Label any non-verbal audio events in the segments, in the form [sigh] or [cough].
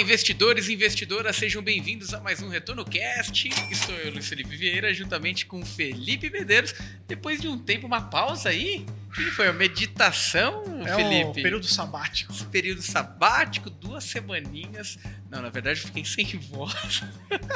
investidores e investidoras, sejam bem-vindos a mais um Retorno Cast. Estou eu, Luiz Felipe Vieira, juntamente com Felipe Medeiros. Depois de um tempo, uma pausa aí. O que foi? A meditação, é Felipe? Um período sabático. Esse período sabático, duas semaninhas. Não, na verdade eu fiquei sem voz.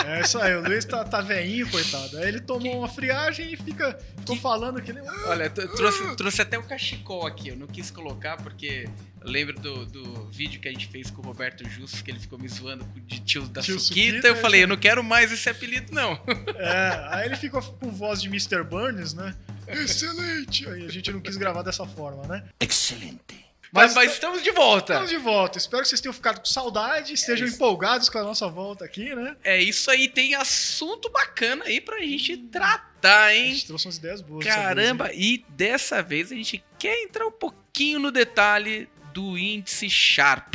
É isso aí, o Luiz tá, tá veinho, coitado. Aí ele tomou que... uma friagem e fica, ficou que... falando que nem. Olha, trouxe, trouxe até o cachecol aqui. Eu não quis colocar porque eu lembro do, do vídeo que a gente fez com o Roberto Justus, que ele ficou me zoando de tio da tio Suquita. Suquita eu falei, eu não quero mais esse apelido, não. É, aí ele ficou com voz de Mr. Burns, né? Excelente! Aí a gente não quis gravar dessa forma, né? Excelente. Mas, mas, estamos de volta. Estamos de volta. Espero que vocês tenham ficado com saudade, é estejam isso. empolgados com a nossa volta aqui, né? É isso aí, tem assunto bacana aí pra gente tratar, hein? A gente trouxe umas ideias boas. Caramba, vez, e dessa vez a gente quer entrar um pouquinho no detalhe do índice Sharp.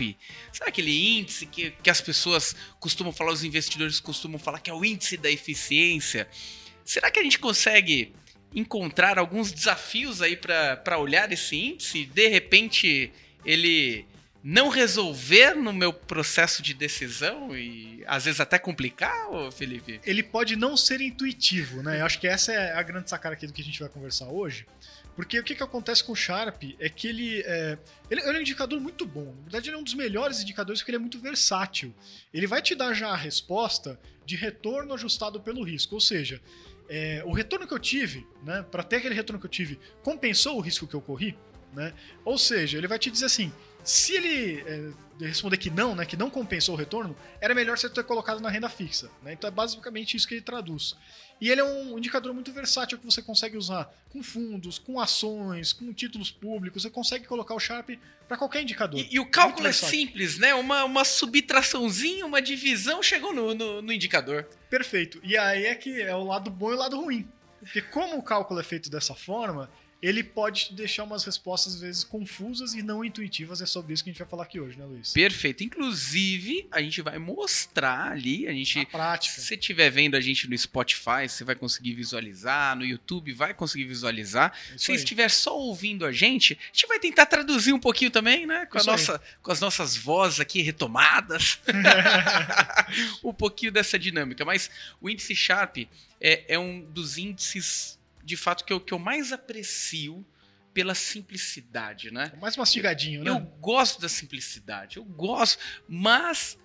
Sabe aquele índice que, que as pessoas costumam falar, os investidores costumam falar que é o índice da eficiência? Será que a gente consegue encontrar alguns desafios aí para olhar esse índice? De repente ele não resolver no meu processo de decisão e às vezes até complicar, ô Felipe? Ele pode não ser intuitivo, né? Eu acho que essa é a grande sacada aqui do que a gente vai conversar hoje. Porque o que, que acontece com o Sharp é que ele é, ele é um indicador muito bom. Na verdade, ele é um dos melhores indicadores porque ele é muito versátil. Ele vai te dar já a resposta de retorno ajustado pelo risco. Ou seja, é, o retorno que eu tive, né, para ter aquele retorno que eu tive, compensou o risco que eu corri? Né? Ou seja, ele vai te dizer assim: se ele é, responder que não, né, que não compensou o retorno, era melhor você ter colocado na renda fixa. Né? Então é basicamente isso que ele traduz. E ele é um indicador muito versátil que você consegue usar com fundos, com ações, com títulos públicos. Você consegue colocar o Sharp para qualquer indicador. E, e o cálculo é simples, né? Uma, uma subtraçãozinha, uma divisão chegou no, no, no indicador. Perfeito. E aí é que é o lado bom e o lado ruim. Porque como o cálculo é feito dessa forma, ele pode deixar umas respostas às vezes confusas e não intuitivas. É sobre isso que a gente vai falar aqui hoje, né, Luiz? Perfeito. Inclusive, a gente vai mostrar ali, a gente, a prática. Se você estiver vendo a gente no Spotify, você vai conseguir visualizar, no YouTube vai conseguir visualizar. Isso se aí. estiver só ouvindo a gente, a gente vai tentar traduzir um pouquinho também, né, com a nossa, com as nossas vozes aqui retomadas. [laughs] [laughs] um pouquinho dessa dinâmica, mas o índice Sharp é, é um dos índices de fato, que eu, que eu mais aprecio pela simplicidade, né? Mais mastigadinho, né? Eu gosto da simplicidade, eu gosto, mas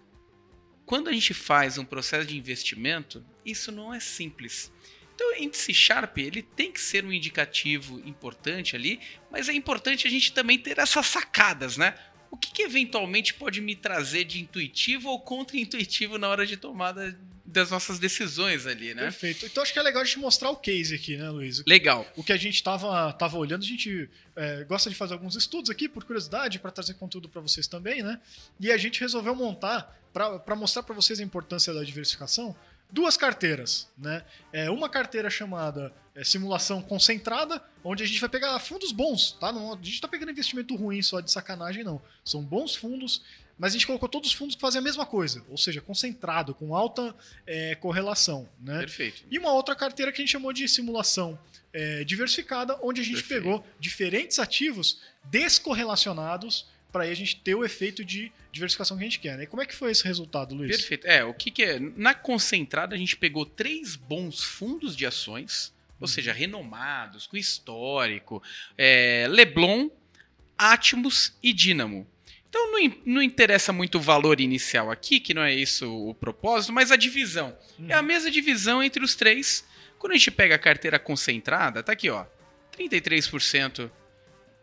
quando a gente faz um processo de investimento, isso não é simples. Então, o índice Sharp ele tem que ser um indicativo importante ali, mas é importante a gente também ter essas sacadas, né? O que, que eventualmente pode me trazer de intuitivo ou contra-intuitivo na hora de tomada das nossas decisões ali, né? Perfeito. Então acho que é legal a gente mostrar o case aqui, né, Luiz? Legal. O que a gente estava tava olhando, a gente é, gosta de fazer alguns estudos aqui, por curiosidade, para trazer conteúdo para vocês também, né? E a gente resolveu montar, para mostrar para vocês a importância da diversificação, duas carteiras, né? É uma carteira chamada é, simulação concentrada, onde a gente vai pegar fundos bons, tá? Não, a gente está pegando investimento ruim só de sacanagem, não. São bons fundos mas a gente colocou todos os fundos que fazem a mesma coisa, ou seja, concentrado, com alta é, correlação. Né? Perfeito. E uma outra carteira que a gente chamou de simulação é, diversificada, onde a gente Perfeito. pegou diferentes ativos descorrelacionados para a gente ter o efeito de diversificação que a gente quer. Né? E como é que foi esse resultado, Luiz? Perfeito. É, o que, que é? Na concentrada, a gente pegou três bons fundos de ações, ou seja, uhum. renomados, com histórico, é, Leblon, Atmos e Dynamo. Então não, não, interessa muito o valor inicial aqui, que não é isso o propósito, mas a divisão. Uhum. É a mesma divisão entre os três. Quando a gente pega a carteira concentrada, tá aqui, ó. 33%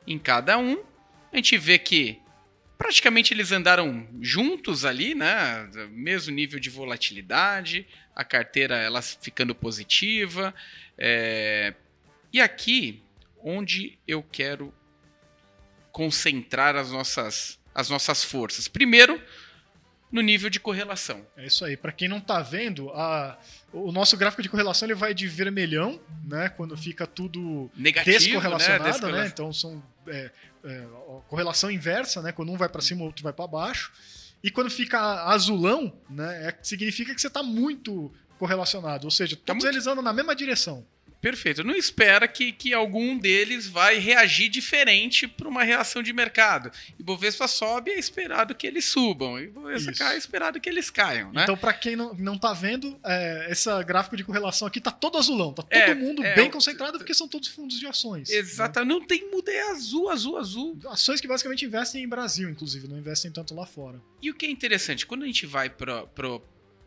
em cada um. A gente vê que praticamente eles andaram juntos ali, né? Mesmo nível de volatilidade, a carteira ela ficando positiva. É... E aqui, onde eu quero concentrar as nossas as nossas forças. Primeiro, no nível de correlação. É isso aí. Para quem não está vendo, a, o nosso gráfico de correlação ele vai de vermelhão, né, quando fica tudo Negativo, descorrelacionado, né? né? Descorrelação. Então são é, é, correlação inversa, né? Quando um vai para cima, o outro vai para baixo. E quando fica azulão, né, é, significa que você está muito correlacionado, ou seja, tá todos tá muito... eles andam na mesma direção. Perfeito. Não espera que, que algum deles vai reagir diferente para uma reação de mercado. Ibovespa sobe, é esperado que eles subam. Ibovespa Isso. cai, é esperado que eles caiam, né? Então, pra quem não, não tá vendo, é, esse gráfico de correlação aqui tá todo azulão. Tá todo É, mundo é, bem concentrado porque são todos fundos de ações. Exato. Não tem muda, é azul, azul, azul. né? Ações que basicamente investem em Brasil, inclusive, não investem tanto lá fora. E o que é interessante, quando a gente vai para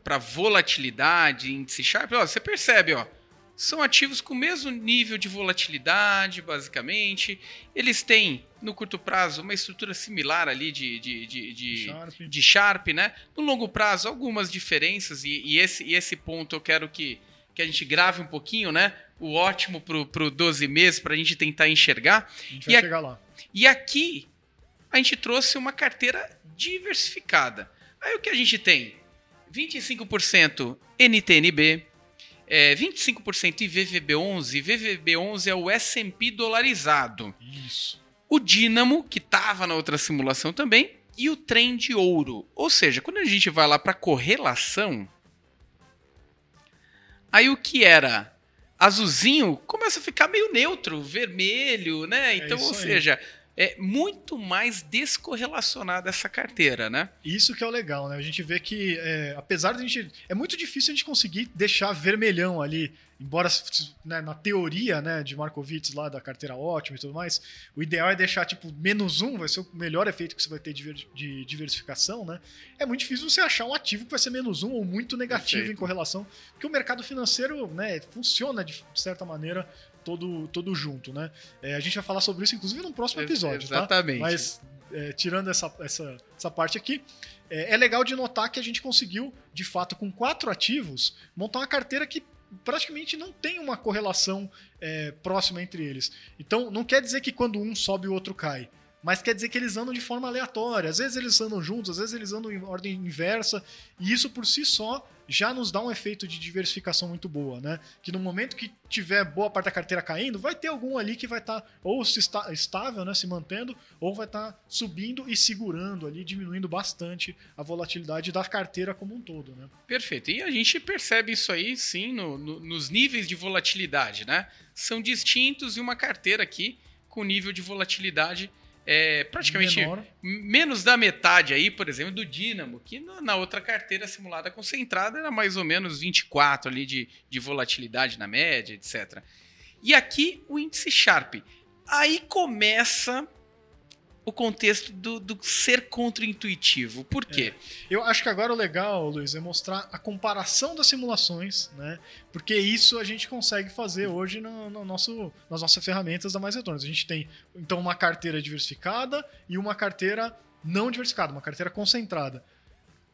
para volatilidade, índice Sharp, ó, você percebe, ó, são ativos com o mesmo nível de volatilidade, basicamente. Eles têm, no curto prazo, uma estrutura similar ali de, de, de, de, Sharp. de Sharp, né? No longo prazo, algumas diferenças, e, e esse, e esse ponto eu quero que, que a gente grave um pouquinho, né? O ótimo pro, pro 12 meses, para a gente tentar enxergar. A gente E vai a- chegar lá. E aqui a gente trouxe uma carteira diversificada. Aí o que a gente tem? 25% NTNB, é, 25% IVVB11. IVVB11 é o S&P dolarizado. Isso. O Dínamo, que estava na outra simulação também, e o trem de ouro. Ou seja, quando a gente vai lá para correlação, aí o que era azulzinho começa a ficar meio neutro, vermelho, né? Então, ou isso aí. É muito mais descorrelacionada essa carteira, né? Isso que é o legal, né? A gente vê que, é, apesar de a gente. É muito difícil a gente conseguir deixar vermelhão ali, embora né, na teoria né, de Markowitz lá da carteira ótima e tudo mais, o ideal é deixar tipo menos um, vai ser o melhor efeito que você vai ter de, de diversificação, né? É muito difícil você achar um ativo que vai ser menos um ou muito negativo Perfeito. em correlação, porque o mercado financeiro né, funciona de certa maneira todo, todo junto, né? É, a gente vai falar sobre isso, inclusive, num próximo episódio, tá? Exatamente. Mas é, tirando essa, essa, essa parte aqui, é, é legal de notar que a gente conseguiu, de fato, com quatro ativos, montar uma carteira que praticamente não tem uma correlação é, próxima entre eles. Então, não quer dizer que quando um sobe o outro cai. Mas quer dizer que eles andam de forma aleatória. Às vezes eles andam juntos, às vezes eles andam em ordem inversa. E isso por si só já nos dá um efeito de diversificação muito boa, né? Que no momento que tiver boa parte da carteira caindo, vai ter algum ali que vai estar ou se está, estável, né, se mantendo, ou vai estar subindo e segurando ali, diminuindo bastante a volatilidade da carteira como um todo, né? Perfeito. E a gente percebe isso aí, sim, no- no- nos níveis de volatilidade, né? São distintos e uma carteira aqui com nível de volatilidade é, praticamente Menor. menos da metade aí, por exemplo, do Dynamo, que na outra carteira simulada concentrada era mais ou menos 24 ali de, de volatilidade na média, etc. E aqui o índice Sharp. Aí começa o contexto do, do ser contra-intuitivo. Por quê? Eu acho que agora o legal, Luiz, é mostrar a comparação das simulações, né? Porque isso a gente consegue fazer hoje no, no nosso, nas nossas ferramentas da Mais Retornos. A gente tem, então, uma carteira diversificada e uma carteira não diversificada, uma carteira concentrada.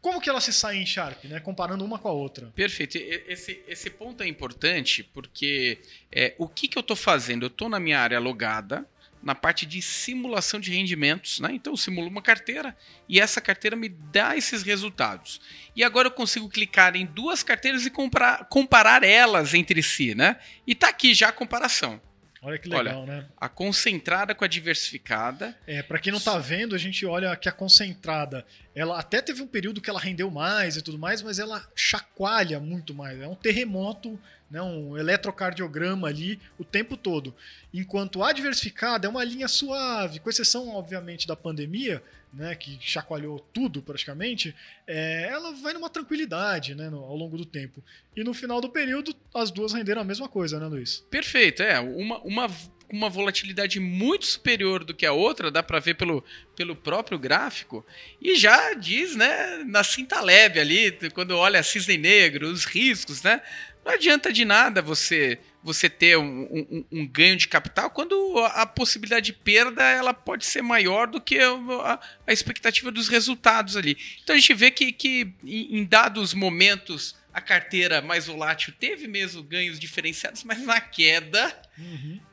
Como que ela se sai em Sharp, né? Comparando uma com a outra. Perfeito. Esse, esse ponto é importante porque é, o que, que eu estou fazendo? Eu estou na minha área logada, na parte de simulação de rendimentos, né? Então eu simulo uma carteira e essa carteira me dá esses resultados. E agora eu consigo clicar em duas carteiras e comprar, comparar elas entre si, né? E tá aqui já a comparação. Olha que legal, né? A concentrada com a diversificada. É, para quem não tá vendo, a gente olha que a concentrada, ela até teve um período que ela rendeu mais e tudo mais, mas ela chacoalha muito mais. É um terremoto, né, um eletrocardiograma ali o tempo todo. Enquanto a diversificada é uma linha suave, com exceção, obviamente, da pandemia, né, que chacoalhou tudo praticamente, é, ela vai numa tranquilidade né, no- ao longo do tempo. E no final do período, as duas renderam a mesma coisa, né, Luiz? Perfeito, é. Uma, uma, uma volatilidade muito superior do que a outra, dá para ver pelo, pelo próprio gráfico. E já diz, né, na cinta leve ali, quando olha cisne negro, os riscos, né? Não adianta de nada você você ter um, um- um ganho de capital quando a, possibilidade de perda ela pode ser maior do que a, a expectativa dos resultados ali. Então a gente vê que, que em dados momentos a carteira mais volátil teve mesmo ganhos diferenciados, mas na queda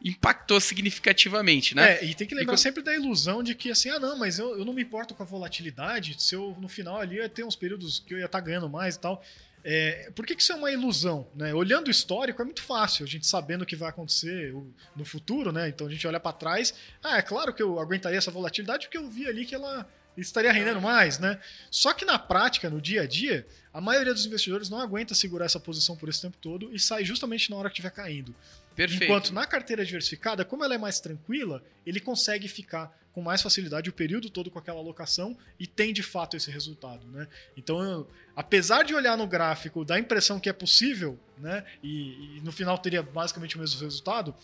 impactou significativamente, né? É, e tem que lembrar E sempre da ilusão de que assim, ah não, mas eu, eu não me importo com a volatilidade, se eu no final ali ia ter uns períodos que eu ia estar ganhando mais e tal. É, por que, que isso é uma ilusão? Né? Olhando o histórico é muito fácil, a gente sabendo o que vai acontecer no futuro, né? Então a gente olha para trás, ah, é claro que eu aguentaria essa volatilidade porque eu vi ali que ela estaria rendendo mais, né? Só que na prática, no dia a dia, a maioria dos investidores não aguenta segurar essa posição por esse tempo todo e sai justamente na hora que estiver caindo. Perfeito. Enquanto na carteira diversificada, como ela é mais tranquila, ele consegue ficar com mais facilidade o período todo com aquela alocação e tem de fato esse resultado, né? Então, eu, apesar de olhar no gráfico, dá a impressão que é possível, né? E, e no final teria basicamente o mesmo resultado.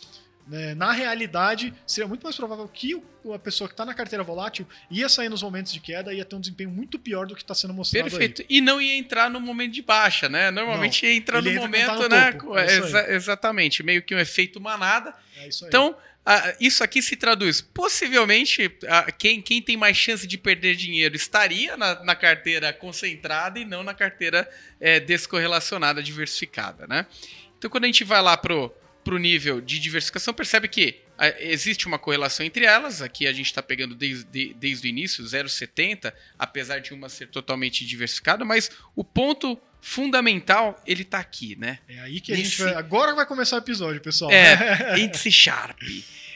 Né? Na realidade, seria muito mais provável que a pessoa que está na carteira volátil ia sair nos momentos de queda e ia ter um desempenho muito pior do que está sendo mostrado Perfeito. aí. E não ia entrar no momento de baixa, né? Normalmente Não. ia entrar no entra momento, tá no né? topo. É. Exa- exatamente, meio que um efeito manada. É isso. Então, ah, isso aqui se traduz. Possivelmente, ah, quem, quem tem mais chance de perder dinheiro estaria na, na carteira concentrada e não na carteira eh, descorrelacionada, diversificada, né? Então, quando a gente vai lá pro, pro nível de diversificação, percebe que ah, existe uma correlação entre elas. Aqui a gente está pegando desde, desde o início, 0,70, apesar de uma ser totalmente diversificada, mas o ponto fundamental, ele tá aqui, né? é aí que a gente nesse- vai. Agora vai começar o episódio, pessoal. É, [laughs] índice Sharp.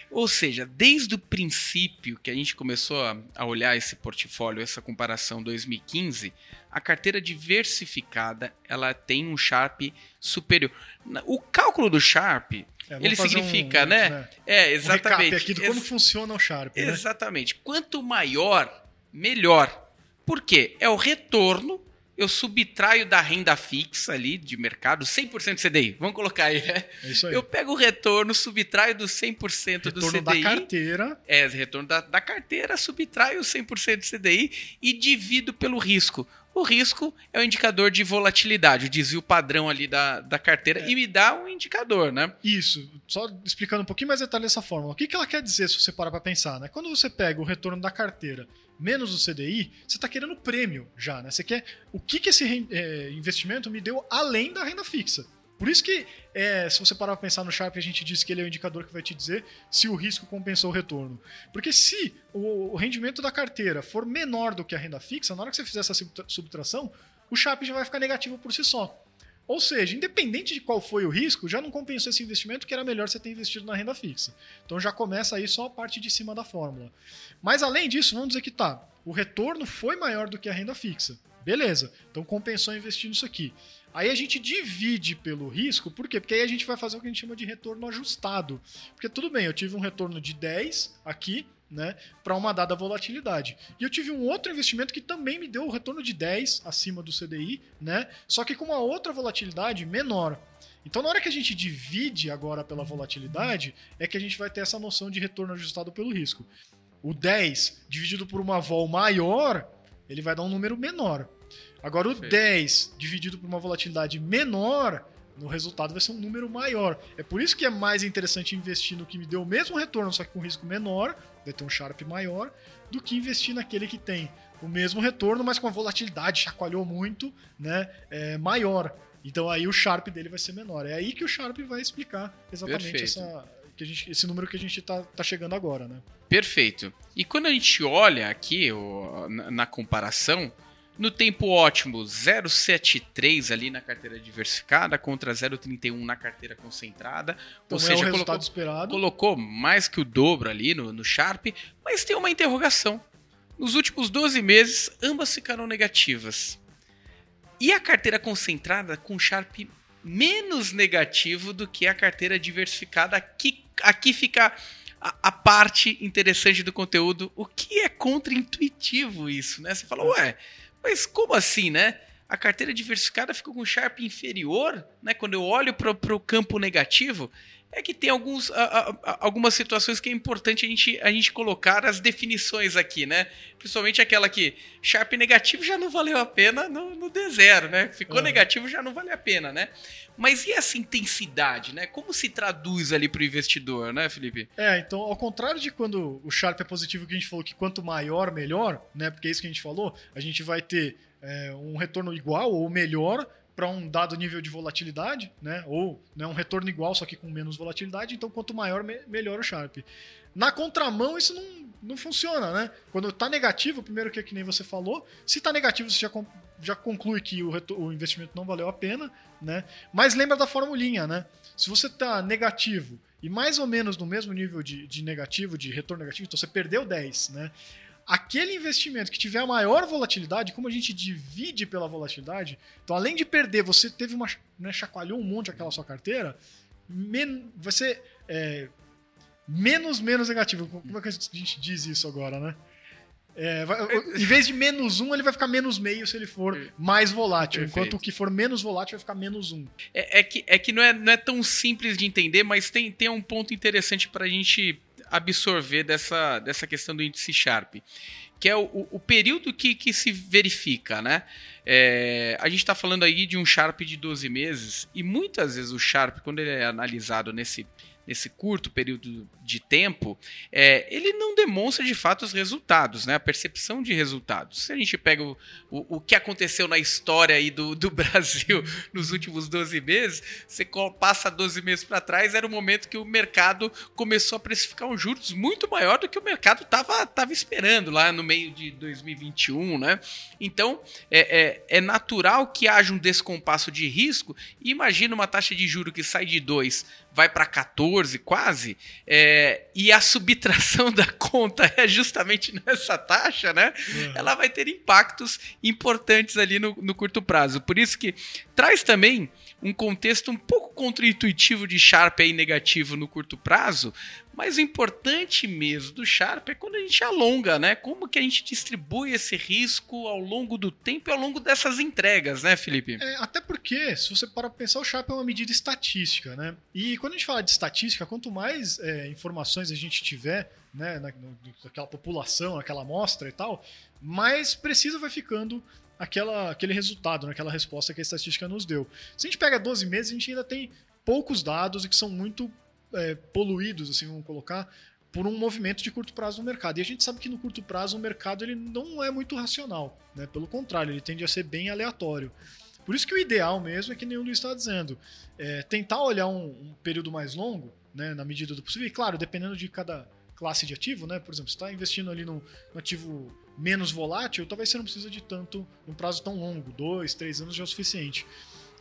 Ou seja, desde o princípio que a gente começou a, a olhar esse portfólio, essa comparação 2015, a carteira diversificada ela tem um Sharp superior. O cálculo do Sharp, É, ele significa, um, né? É, Um exatamente. recap aqui de como Ex- funciona o Sharp. né? Exatamente. Quanto maior, melhor. Por quê? É o retorno. Eu subtraio da renda fixa ali de mercado, 100% CDI. Vamos colocar aí, né? É isso aí. Eu pego o retorno, subtraio do 100% do Retorno CDI. da carteira. É, retorno da, da carteira, subtraio o 100% do CDI e divido pelo risco. O risco é o indicador de volatilidade, o desvio padrão ali da, da carteira É. e me dá um indicador, né? Isso, só explicando um pouquinho mais detalhe dessa fórmula. O que, que ela quer dizer se você parar para pensar? Né? Quando você pega o retorno da carteira menos o CDI, você está querendo prêmio já, né? Você quer o que, que esse é, investimento me deu além da renda fixa. Por isso que, é, se você parar para pensar no Sharp, a gente disse que ele é o indicador que vai te dizer se o risco compensou o retorno. Porque se o, o rendimento da carteira for menor do que a renda fixa, na hora que você fizer essa subtra- subtração, o Sharp já vai ficar negativo por si só. Ou seja, independente de qual foi o risco, já não compensou esse investimento que era melhor você ter investido na renda fixa. Então já começa aí só a parte de cima da fórmula. Mas além disso, vamos dizer que tá, o retorno foi maior do que a renda fixa. Beleza, então compensou investir nisso aqui. Aí a gente divide pelo risco, por quê? Porque aí a gente vai fazer o que a gente chama de retorno ajustado. Porque tudo bem, eu tive um retorno de 10 aqui, né, para uma dada volatilidade. E eu tive um outro investimento que também me deu o retorno de 10 acima do CDI, né, só que com uma outra volatilidade menor. Então, na hora que a gente divide agora pela volatilidade, é que a gente vai ter essa noção de retorno ajustado pelo risco. O 10 dividido por uma vol maior, ele vai dar um número menor. Agora, o Perfeito. 10 dividido por uma volatilidade menor, no resultado vai ser um número maior. É por isso que é mais interessante investir no que me deu o mesmo retorno, só que com risco menor, vai ter um Sharp maior, do que investir naquele que tem o mesmo retorno, mas com a volatilidade chacoalhou muito, né, é, maior. Então aí o Sharp dele vai ser menor. É aí que o Sharp vai explicar exatamente essa, que a gente, esse número que a gente tá, tá chegando agora, né? Perfeito. E quando a gente olha aqui o- na, na comparação, no tempo ótimo 0,73 ali na carteira diversificada contra 0,31 na carteira concentrada. Então Ou é o seja, resultado colocou, esperado. colocou mais que o dobro ali no, no Sharp, mas tem uma interrogação. Nos últimos 12 meses, ambas ficaram negativas. E a carteira concentrada com Sharp menos negativo do que a carteira diversificada. Aqui, aqui fica a, a parte interessante do conteúdo. O que é contra-intuitivo isso, né? Você fala, ué, mas como assim, né? A carteira diversificada ficou com Sharp inferior, né? Quando eu olho para o campo negativo, é que tem alguns, a- a- algumas situações que é importante a gente, a gente colocar as definições aqui, né? Principalmente aquela que Sharp negativo já não valeu a pena no, no D0, né? Ficou Uhum. negativo já não vale a pena, né? Mas e essa intensidade, né? Como se traduz ali para o investidor, né, Felipe? É, então, ao contrário de quando o Sharp é positivo, que a gente falou que quanto maior, melhor, né? Porque é isso que a gente falou, a gente vai ter é, um retorno igual ou melhor para um dado nível de volatilidade, né? Ou né, um retorno igual, só que com menos volatilidade. Então, quanto maior, me- melhor o Sharp. Na contramão, isso não, não funciona, né? Quando tá negativo, primeiro que que nem você falou, se tá negativo, você já, já conclui que o, o investimento não valeu a pena, né? Mas lembra da formulinha, né? Se você tá negativo e mais ou menos no mesmo nível de, de negativo, de retorno negativo, então você perdeu 10, né? Aquele investimento que tiver a maior volatilidade, como a gente divide pela volatilidade, então além de perder, você teve uma, né, chacoalhou um monte aquela sua carteira, men vai ser é, menos menos negativo. Como é que a gente diz isso agora, né? É, vai, em vez de menos um, ele vai ficar menos meio se ele for mais volátil. Perfeito. Enquanto o que for menos volátil vai ficar menos um. É, é que, é que não, é, não é tão simples de entender, mas tem, tem um ponto interessante para a gente absorver dessa, dessa questão do índice Sharp, que é o, o período que, que se verifica, né? É, a gente está falando aí de um Sharp de 12 meses, e muitas vezes o Sharp, quando ele é analisado nesse nesse curto período de tempo, é, ele não demonstra de fato os resultados, né? a percepção de resultados. Se a gente pega o, o, o que aconteceu na história aí do, do [laughs] Brasil nos últimos 12 meses, você passa 12 meses para trás, era o momento que o mercado começou a precificar um juros muito maior do que o mercado estava tava esperando lá no meio de 2021. Né? Então, é, é, é natural que haja um descompasso de risco. E imagina uma taxa de juro que sai de 2 vai para 14 quase, é, e a subtração [laughs] da conta é justamente nessa taxa, né? Uhum. Ela vai ter impactos importantes ali no, no curto prazo. Por isso que traz também um contexto um pouco contraintuitivo de Sharp aí negativo no curto prazo, mas o importante mesmo do Sharp é quando a gente alonga, né? Como que a gente distribui esse risco ao longo do tempo e ao longo dessas entregas, né, Felipe? É, até porque, se você para pensar, o Sharp é uma medida estatística, né? E quando a gente fala de estatística, quanto mais é, informações a gente tiver, né, na, naquela população, naquela amostra e tal, mais precisa vai ficando aquela, aquele resultado, naquela resposta que a estatística nos deu. Se a gente pega 12 meses, a gente ainda tem poucos dados e que são muito é, poluídos, assim, vamos colocar, por um movimento de curto prazo no mercado. E a gente sabe que no curto prazo o mercado ele não é muito racional, né? Pelo contrário, ele tende a ser bem aleatório. Por isso que o ideal mesmo é que nenhum Luiz está dizendo, é, tentar olhar um, um, período mais longo, né, na medida do possível. E claro, dependendo de cada classe de ativo, né? Por exemplo, você está investindo ali no, no, ativo menos volátil, talvez você não precisa de tanto, um prazo tão longo, dois, três anos já é o suficiente.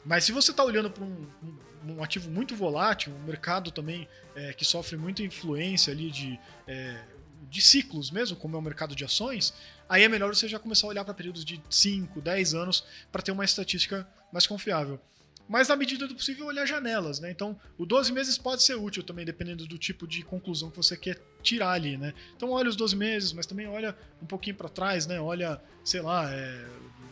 Mas se você está olhando para um, um, um, ativo muito volátil, um mercado também é, que sofre muita influência ali de, é, de ciclos mesmo, como é o mercado de ações, aí é melhor você já começar a olhar para períodos de 5, 10 anos para ter uma estatística mais confiável. Mas na medida do possível olhar janelas, né? Então, o 12 meses pode ser útil também, dependendo do tipo de conclusão que você quer tirar ali, né? Então olha os 12 meses, mas também olha um pouquinho para trás, né? Olha, sei lá, é,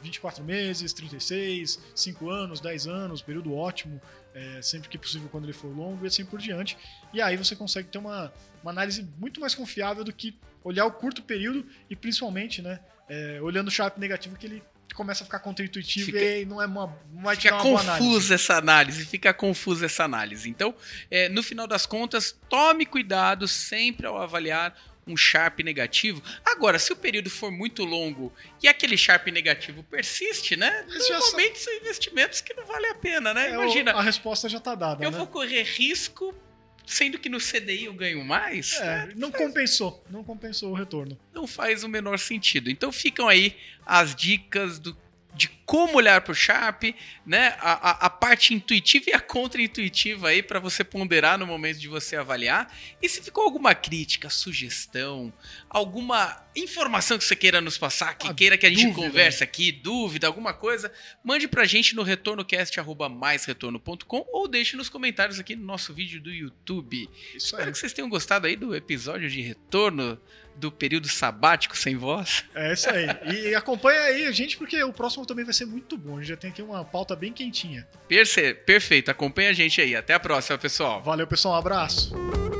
24 meses, 36, 5 anos, 10 anos, período ótimo, é, sempre que possível quando ele for longo e assim por diante. E aí você consegue ter uma, uma análise muito mais confiável do que olhar o curto período e principalmente, né, é, olhando o Sharp negativo que ele começa a ficar contraintuitivo fica, e não é uma, não fica confusa essa análise, fica confusa essa análise. Então, é, no final das contas, tome cuidado sempre ao avaliar um Sharp negativo. Agora, se o período for muito longo e aquele Sharp negativo persiste, né? Normalmente são investimentos que não valem a pena, né? É, Imagina. A resposta já está dada. Eu né? vou correr risco sendo que no CDI eu ganho mais. É, não faz... compensou, não compensou o retorno. Não faz o menor sentido. Então ficam aí as dicas do de como olhar para o Sharp, né? A, a, a, parte intuitiva e a contra-intuitiva aí para você ponderar no momento de você avaliar. E se ficou alguma crítica, sugestão, alguma informação que você queira nos passar, que a queira que a gente dúvida. converse aqui, dúvida, alguma coisa, mande pra gente no retornocast@maisretorno.com ou deixe nos comentários aqui no nosso vídeo do YouTube. Isso Espero aí. que vocês tenham gostado aí do episódio de retorno do período sabático sem voz. É isso aí. E acompanha aí a gente, porque o próximo também vai ser muito bom. A gente já tem aqui uma pauta bem quentinha. Perce perfeito. Acompanha a gente aí. Até a próxima, pessoal. Valeu, pessoal. Um abraço.